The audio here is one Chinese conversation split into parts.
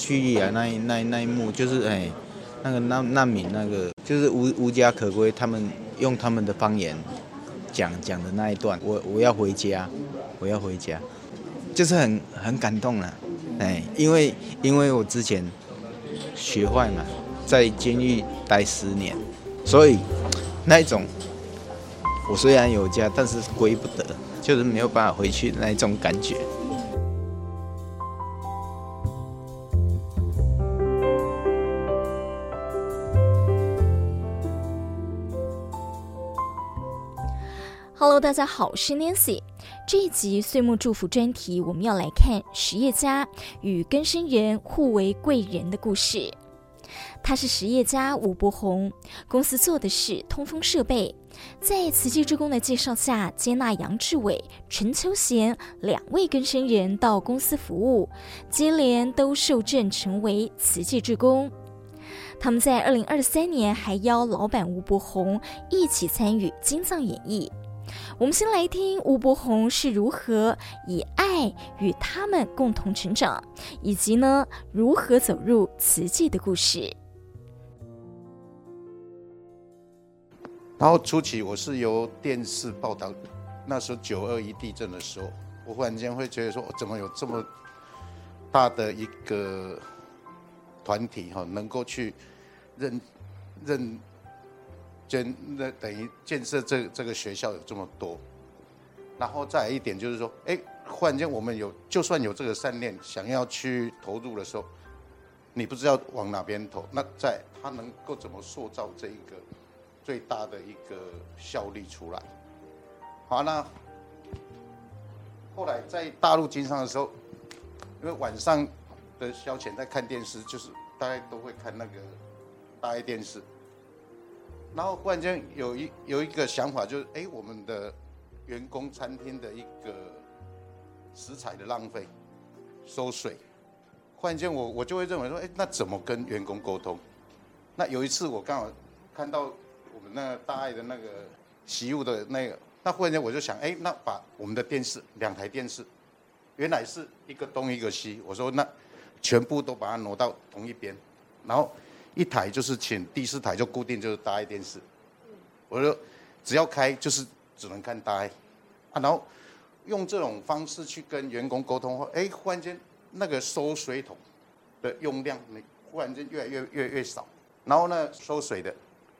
叙利亚那一那那一幕，就是哎，那个难难民那个，就是无无家可归，他们用他们的方言讲讲的那一段，我我要回家，我要回家，就是很很感动了，哎，因为因为我之前学坏嘛，在监狱待十年，所以那一种，我虽然有家，但是归不得，就是没有办法回去那一种感觉。Hello，大家好，我是 Nancy。这一集岁末祝福专题，我们要来看实业家与更生人互为贵人的故事。他是实业家吴伯宏，公司做的是通风设备。在慈济志工的介绍下，接纳杨志伟、陈秋贤两位更生人到公司服务，接连都受证成为慈济志工。他们在二零二三年还邀老板吴伯宏一起参与金藏演艺。我们先来听吴伯宏是如何以爱与他们共同成长，以及呢如何走入慈济的故事。然后初期我是由电视报道，那时候九二一地震的时候，我忽然间会觉得说，我怎么有这么大的一个团体哈，能够去认认。建那等于建设这这个学校有这么多，然后再一点就是说，哎，忽然间我们有就算有这个善念，想要去投入的时候，你不知道往哪边投，那在他能够怎么塑造这一个最大的一个效力出来？好，那后来在大陆经商的时候，因为晚上的消遣在看电视，就是大家都会看那个大爱电视。然后忽然间有一有一个想法，就是哎，我们的员工餐厅的一个食材的浪费、收水。忽然间我我就会认为说，哎，那怎么跟员工沟通？那有一次我刚好看到我们那个大爱的那个习物的那个，那忽然间我就想，哎，那把我们的电视两台电视，原来是一个东一个西，我说那全部都把它挪到同一边，然后。一台就是请第四台就固定就是大爱电视，我说只要开就是只能看大爱，啊，然后用这种方式去跟员工沟通后，哎，忽然间那个收水桶的用量，你忽然间越来越越越少，然后呢收水的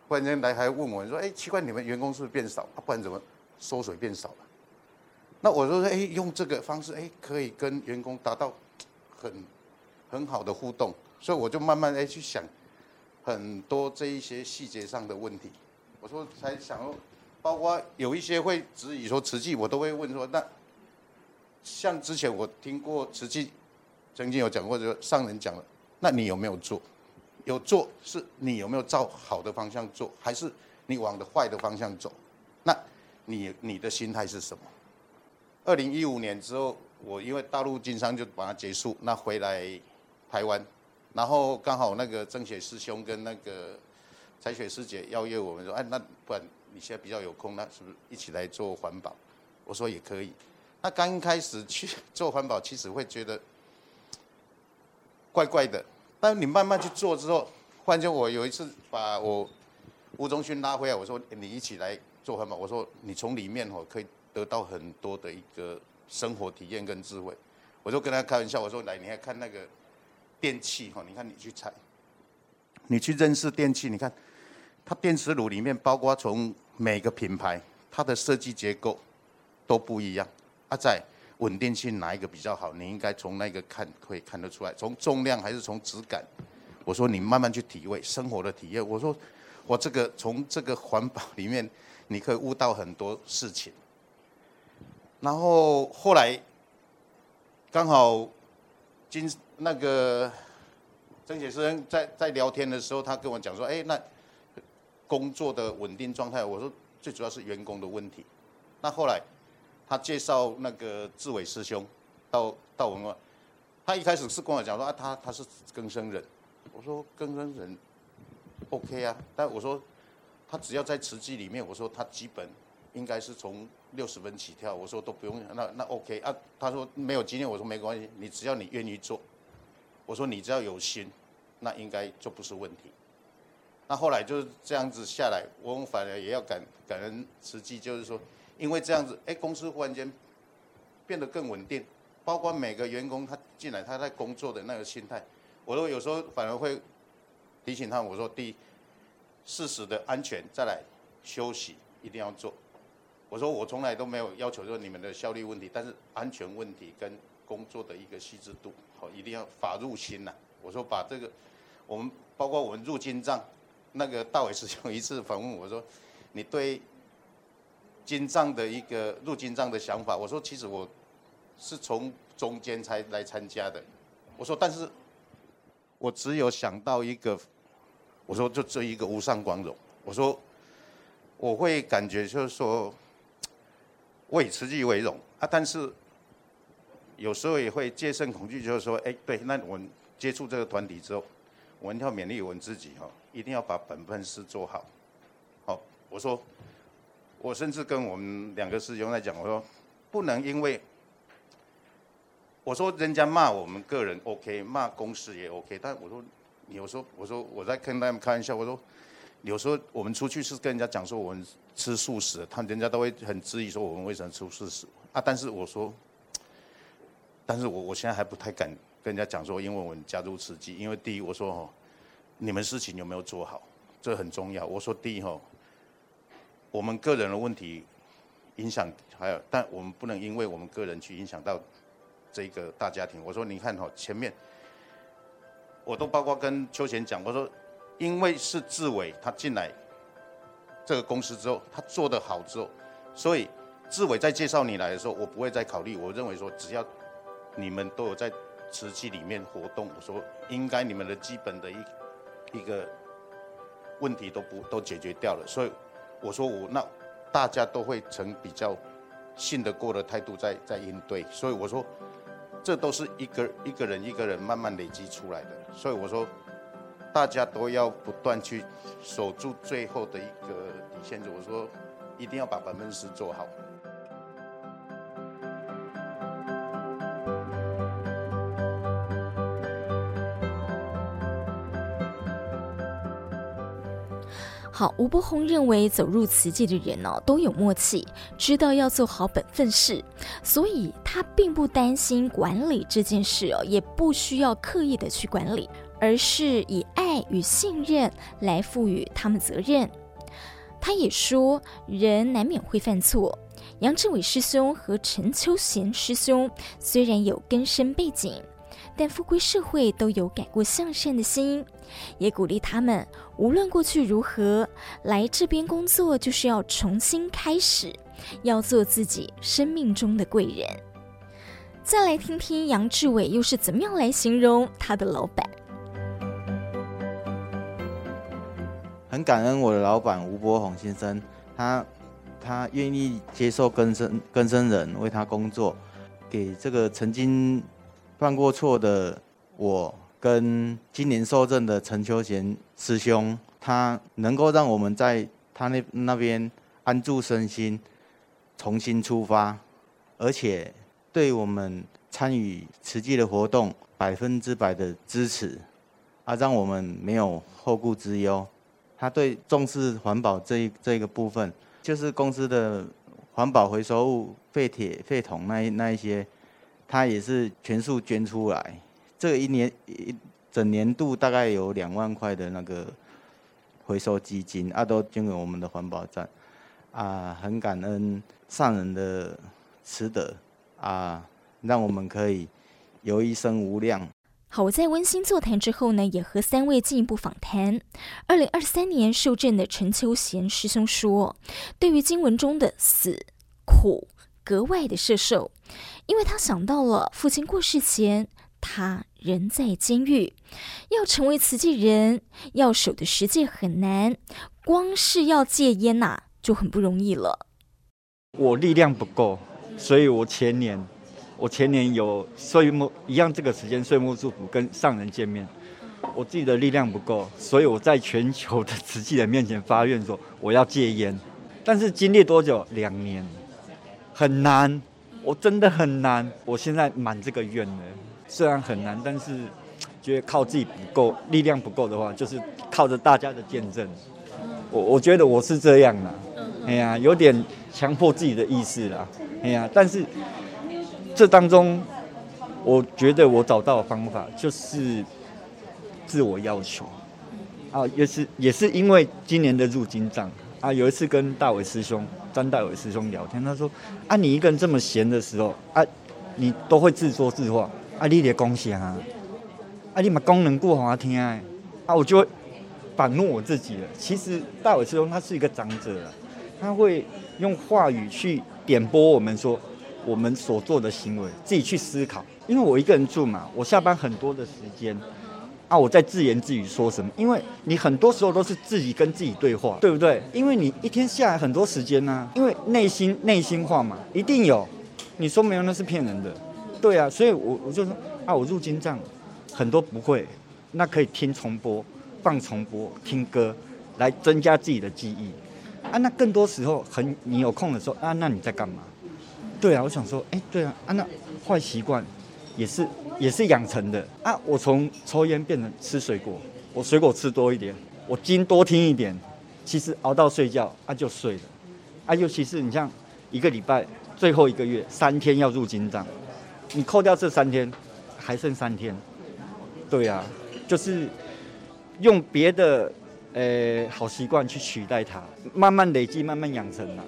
忽然间来还问我说，哎，奇怪你们员工是不是变少？啊，不然怎么收水变少了？那我说，哎，用这个方式，哎，可以跟员工达到很很好的互动，所以我就慢慢哎去想。很多这一些细节上的问题，我说才想说，包括有一些会质疑说慈济，我都会问说，那像之前我听过慈济曾经有讲过，就上人讲了，那你有没有做？有做是你有没有照好的方向做，还是你往的坏的方向走？那你你的心态是什么？二零一五年之后，我因为大陆经商就把它结束，那回来台湾。然后刚好那个曾雪师兄跟那个彩雪师姐邀约我们说，哎，那不然你现在比较有空，那是不是一起来做环保？我说也可以。那刚开始去做环保，其实会觉得怪怪的，但你慢慢去做之后，忽然间我有一次把我吴宗勋拉回来，我说你一起来做环保。我说你从里面哦可以得到很多的一个生活体验跟智慧。我就跟他开玩笑，我说来，你还看那个。电器哈，你看你去采，你去认识电器，你看它电磁炉里面，包括从每个品牌它的设计结构都不一样。啊，在稳定性哪一个比较好？你应该从那个看可以看得出来，从重量还是从质感？我说你慢慢去体会生活的体验。我说我这个从这个环保里面，你可以悟到很多事情。然后后来刚好今。那个曾解师在在聊天的时候，他跟我讲说：“哎，那工作的稳定状态。”我说：“最主要是员工的问题。”那后来他介绍那个志伟师兄到到我们，他一开始是跟我讲说：“啊，他他是更生人。”我说：“更生人，OK 啊。”但我说他只要在慈济里面，我说他基本应该是从六十分起跳。我说都不用，那那 OK 啊。他说没有经验，我说没关系，你只要你愿意做。我说你只要有心，那应该就不是问题。那后来就是这样子下来，我反而也要感感恩慈济，就是说，因为这样子，哎，公司忽然间变得更稳定，包括每个员工他进来他在工作的那个心态，我都有时候反而会提醒他，我说第一，适时的安全再来休息一定要做。我说我从来都没有要求说你们的效率问题，但是安全问题跟工作的一个细致度，好一定要法入心呐。我说把这个，我们包括我们入金藏，那个大伟师兄一次访问我说，你对金藏的一个入金藏的想法，我说其实我是从中间才来参加的。我说但是，我只有想到一个，我说就这一个无上光荣。我说我会感觉就是说，我以慈济为荣啊，但是。有时候也会戒慎恐惧，就是说，哎，对，那我们接触这个团体之后，我们要勉励我们自己哈，一定要把本分事做好。好，我说，我甚至跟我们两个师兄在讲，我说，不能因为，我说人家骂我们个人 OK，骂公司也 OK，但我说，你有时候我说我在跟他们开玩笑，我说，有时候我们出去是跟人家讲说我们吃素食，他人家都会很质疑说我们为什么吃素食啊？但是我说。但是我我现在还不太敢跟人家讲说，因为我们加入慈济，因为第一我说哦，你们事情有没有做好，这很重要。我说第一哈，我们个人的问题影响还有，但我们不能因为我们个人去影响到这个大家庭。我说你看哈，前面我都包括跟秋贤讲，我说因为是志伟他进来这个公司之后，他做得好之后，所以志伟在介绍你来的时候，我不会再考虑。我认为说只要你们都有在瓷器里面活动，我说应该你们的基本的一一个问题都不都解决掉了，所以我说我那大家都会呈比较信得过的态度在在应对，所以我说这都是一个一个人一个人慢慢累积出来的，所以我说大家都要不断去守住最后的一个底线，我说一定要把百分之十做好。好，吴伯宏认为走入慈济的人呢、哦，都有默契，知道要做好本分事，所以他并不担心管理这件事哦，也不需要刻意的去管理，而是以爱与信任来赋予他们责任。他也说，人难免会犯错。杨志伟师兄和陈秋贤师兄虽然有根深背景。但复归社会都有改过向善的心，也鼓励他们，无论过去如何，来这边工作就是要重新开始，要做自己生命中的贵人。再来听听杨志伟又是怎么样来形容他的老板。很感恩我的老板吴伯宏先生，他他愿意接受更生更生人为他工作，给这个曾经。犯过错的我跟今年受证的陈秋贤师兄，他能够让我们在他那那边安住身心，重新出发，而且对我们参与慈济的活动百分之百的支持，啊，让我们没有后顾之忧。他对重视环保这一这个部分，就是公司的环保回收物废铁废铜那一那一些。他也是全数捐出来，这一年一整年度大概有两万块的那个回收基金，啊，都捐给我们的环保站，啊，很感恩上人的慈德，啊，让我们可以有一生无量。好，我在温馨座谈之后呢，也和三位进一步访谈。二零二三年受证的陈秋贤师兄说，对于经文中的死苦格外的摄受。因为他想到了父亲过世前，他人在监狱，要成为慈济人，要守的十戒很难，光是要戒烟呐、就很不容易了。我力量不够，所以我前年，我前年有岁末一样这个时间岁末祝福跟上人见面，我自己的力量不够，所以我在全球的慈济人面前发愿说我要戒烟，但是经历多久？两年，很难。我真的很难，我现在满这个愿了。虽然很难，但是觉得靠自己不够，力量不够的话，就是靠着大家的见证。我我觉得我是这样啦，哎呀，有点强迫自己的意思啦，哎呀，但是这当中，我觉得我找到的方法就是自我要求啊，也是也是因为今年的入金帐啊，有一次跟大伟师兄张大伟师兄聊天，他说啊，你一个人这么闲的时候啊，你都会自说自话啊，你得恭喜啊，啊，你把功能过好啊听啊，啊，我就会。反怒我自己了。其实大伟师兄他是一个长者，他会用话语去点拨我们说我们所做的行为，自己去思考。因为我一个人住嘛，我下班很多的时间啊，我在自言自语说什么？因为你很多时候都是自己跟自己对话，对不对？因为你一天下来很多时间呢，因为内心内心话嘛，一定有。你说没有那是骗人的，对啊。所以我我就说啊，我入金帐很多不会，那可以听重播。放重播听歌，来增加自己的记忆啊。那更多时候很你有空的时候啊，那你在干嘛？对啊，我想说，哎，对啊，啊，那坏习惯也是也是养成的啊。我从抽烟变成吃水果，我水果吃多一点，我经多听一点，其实熬到睡觉啊就睡了啊。尤其是你像一个礼拜最后一个月三天要入金帐，你扣掉这三天，还剩三天。对啊，就是。用别的，呃、好习惯去取代它，慢慢累积，慢慢养成了。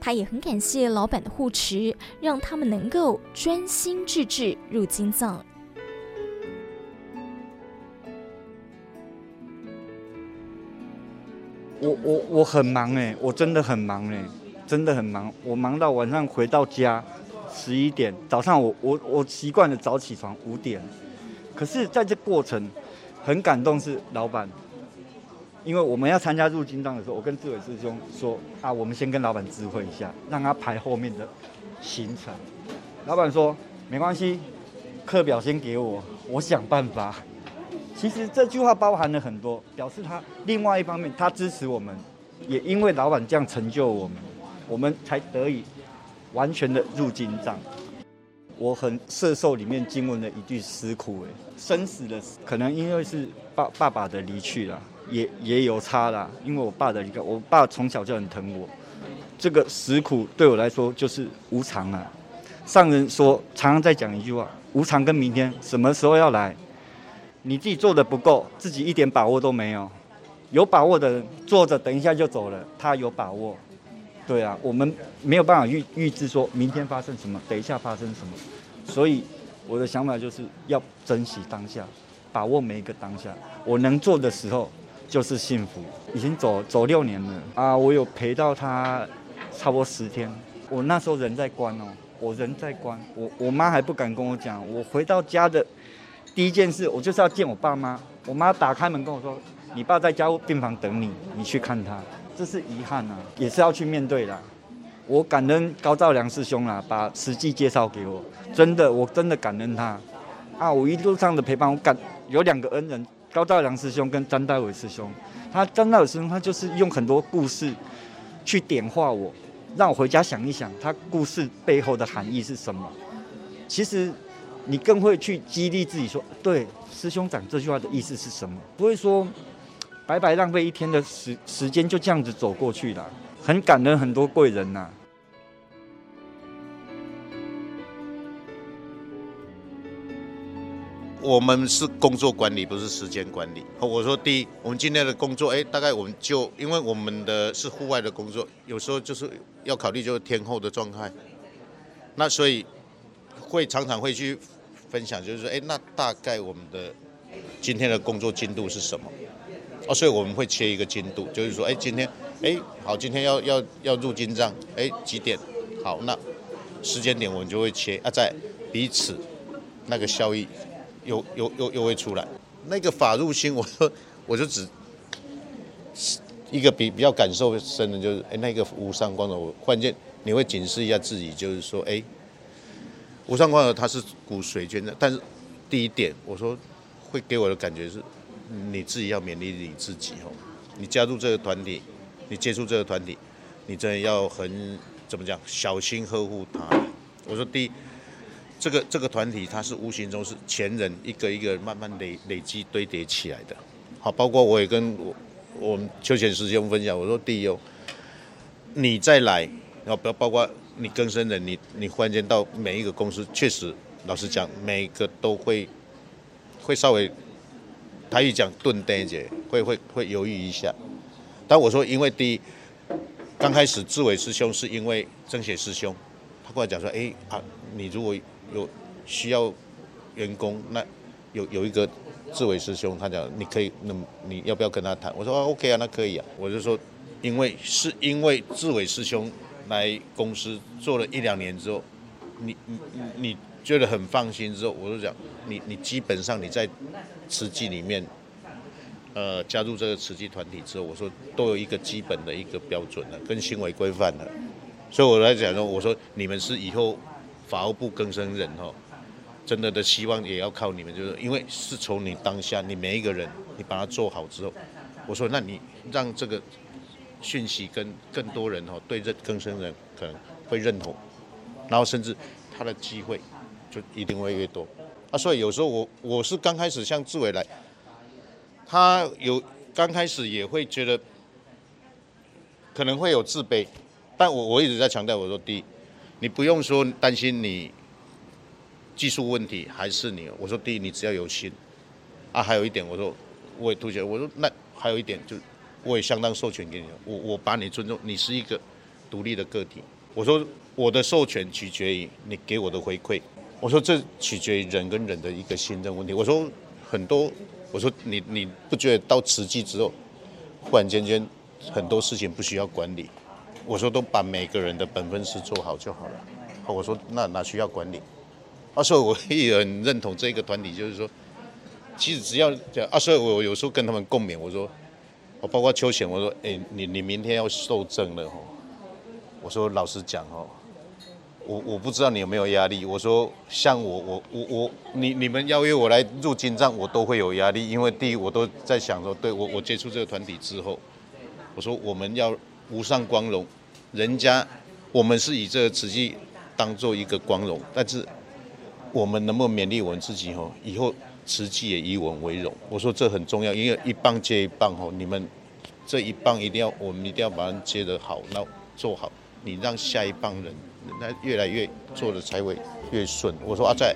他也很感谢老板的护持，让他们能够专心致志入金藏。我我我很忙哎，我真的很忙哎，真的很忙。我忙到晚上回到家十一点，早上我我我习惯了早起床五点。可是，在这过程很感动，是老板，因为我们要参加入金帐的时候，我跟志伟师兄说啊，我们先跟老板知会一下，让他排后面的行程。老板说没关系，课表先给我，我想办法。其实这句话包含了很多，表示他另外一方面他支持我们，也因为老板这样成就我们，我们才得以完全的入金帐。我很摄受里面经文的一句实苦哎，生死的可能因为是爸爸爸的离去了，也也有差啦。因为我爸的一个，我爸从小就很疼我。这个食苦对我来说就是无常啊。上人说常常在讲一句话：无常跟明天什么时候要来？你自己做的不够，自己一点把握都没有。有把握的人坐着等一下就走了，他有把握。对啊，我们没有办法预预知说明天发生什么，等一下发生什么，所以我的想法就是要珍惜当下，把握每一个当下。我能做的时候就是幸福。已经走走六年了啊，我有陪到他差不多十天。我那时候人在关哦，我人在关，我我妈还不敢跟我讲。我回到家的第一件事，我就是要见我爸妈。我妈打开门跟我说：“你爸在加护病房等你，你去看他。”这是遗憾啊，也是要去面对的。我感恩高兆良师兄啦，把实际介绍给我，真的，我真的感恩他。啊，我一路上的陪伴，我感有两个恩人，高大良师兄跟张大伟师兄。他张大伟师兄，他就是用很多故事去点化我，让我回家想一想，他故事背后的含义是什么。其实你更会去激励自己说，对，师兄讲这句话的意思是什么？不会说。白白浪费一天的时时间，就这样子走过去了，很感恩很多贵人呐。我们是工作管理，不是时间管理。我说第一，我们今天的工作，哎，大概我们就因为我们的是户外的工作，有时候就是要考虑就是天候的状态，那所以会常常会去分享，就是说，哎，那大概我们的今天的工作进度是什么？哦，所以我们会切一个进度，就是说，哎，今天，哎，好，今天要要要入金帐，哎，几点？好，那时间点我们就会切啊，在彼此那个效益又又又又会出来。那个法入心，我说我就只一个比比较感受深的，就是哎，那个无上光头，我忽然间你会警示一下自己，就是说，哎，无上光头它是骨髓捐的，但是第一点，我说会给我的感觉是。你自己要勉励你自己哦，你加入这个团体，你接触这个团体，你真的要很怎么讲，小心呵护他。我说第一，这个这个团体，它是无形中是前人一个一个慢慢累累积堆叠起来的。好，包括我也跟我我们邱显师兄分享，我说第一哦，你再来，然后不要包括你更生人，你你忽然间到每一个公司，确实老实讲，每一个都会会稍微台语讲顿呆一点，会会会犹豫一下。但我说，因为第一，刚开始志伟师兄是因为曾雪师兄，他过来讲说，哎啊，你如果有需要员工，那有有一个志伟师兄，他讲你可以，那你要不要跟他谈？我说啊 OK 啊，那可以啊。我就说，因为是因为志伟师兄来公司做了一两年之后，你你你觉得很放心之后，我就讲你你基本上你在慈济里面，呃，加入这个慈济团体之后，我说都有一个基本的一个标准了，跟行为规范了。所以我来讲说，我说你们是以后。法务部更生人哦，真的的希望也要靠你们，就是因为是从你当下，你每一个人，你把它做好之后，我说那你让这个讯息跟更多人哦，对这更生人可能会认同，然后甚至他的机会就一定会越多啊。所以有时候我我是刚开始像志伟来，他有刚开始也会觉得可能会有自卑，但我我一直在强调，我说第一。你不用说担心你技术问题还是你，我说第一，你只要有心啊，还有一点我说我也凸显，我说那还有一点就我也相当授权给你，我我把你尊重，你是一个独立的个体，我说我的授权取决于你给我的回馈，我说这取决于人跟人的一个信任问题，我说很多，我说你你不觉得到慈济之后，忽然间间很多事情不需要管理？我说都把每个人的本分事做好就好了。我说那哪需要管理？啊，所以我也很认同这个团体，就是说，其实只要讲啊，所以我有时候跟他们共勉，我说，我包括邱显，我说，哎，你你明天要受证了吼。我说老实讲哦，我我不知道你有没有压力。我说像我我我我你你们邀约我来入金帐，我都会有压力，因为第一我都在想说，对我我接触这个团体之后，我说我们要无上光荣。人家，我们是以这个瓷器当做一个光荣，但是我们能不能勉励我们自己吼？以后瓷器也以我们为荣。我说这很重要，因为一棒接一棒吼，你们这一棒一定要，我们一定要把它接得好，那做好，你让下一棒人那越来越做的才会越顺。我说啊，在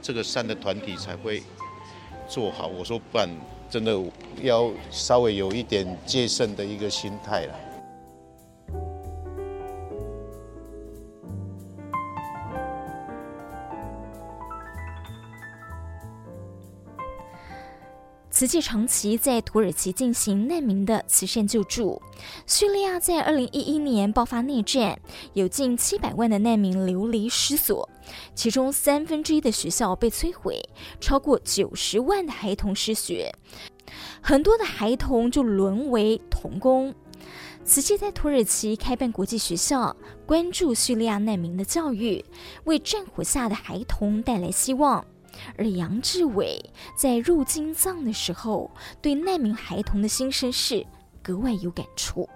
这个善的团体才会做好。我说不然真的要稍微有一点戒慎的一个心态了。慈济长期在土耳其进行难民的慈善救助。叙利亚在二零一一年爆发内战，有近七百万的难民流离失所，其中三分之一的学校被摧毁，超过九十万的孩童失学，很多的孩童就沦为童工。慈济在土耳其开办国际学校，关注叙利亚难民的教育，为战火下的孩童带来希望。而杨志伟在入金藏的时候，对难民孩童的心声是格外有感触。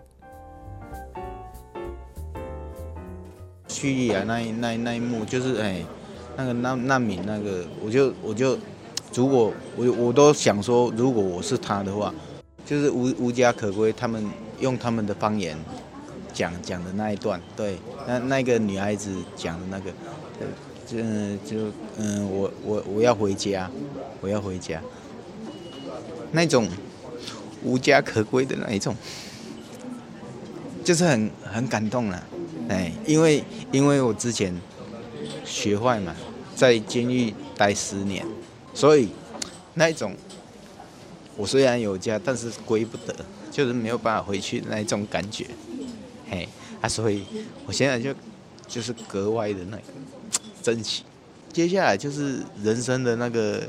叙利亚那一那那一幕，就是哎，那个难难民那个，我就我就，如果我我都想说，如果我是他的话，就是无无家可归，他们用他们的方言讲讲的那一段，对，那那个女孩子讲的那个。就就嗯，我我我要回家，我要回家。那种无家可归的那一种，就是很很感动了，哎，因为因为我之前学坏嘛，在监狱待十年，所以那一种我虽然有家，但是归不得，就是没有办法回去那一种感觉，嘿，啊，所以我现在就就是格外的那个。珍惜，接下来就是人生的那个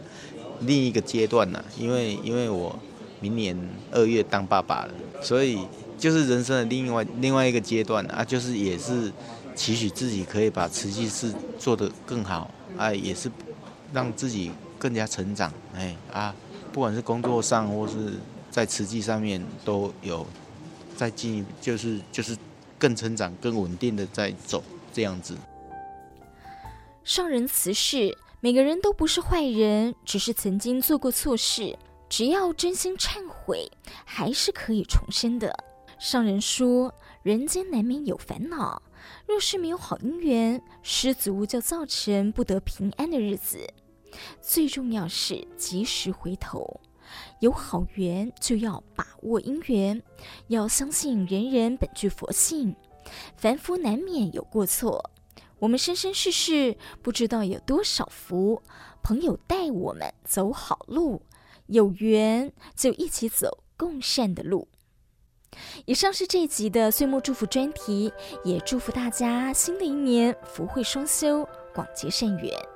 另一个阶段了，因为因为我明年二月当爸爸了，所以就是人生的另外另外一个阶段啊，就是也是期许自己可以把瓷器事做得更好啊，也是让自己更加成长，哎啊，不管是工作上或是在瓷器上面都有在进，就是就是更成长、更稳定的在走这样子。上人慈示，每个人都不是坏人，只是曾经做过错事，只要真心忏悔，还是可以重生的。上人说，人间难免有烦恼，若是没有好姻缘，失足就造成不得平安的日子。最重要是及时回头，有好缘就要把握姻缘，要相信人人本具佛性，凡夫难免有过错。我们生生世世不知道有多少福，朋友带我们走好路，有缘就一起走共善的路。以上是这一集的岁末祝福专题，也祝福大家新的一年福慧双修，广结善缘。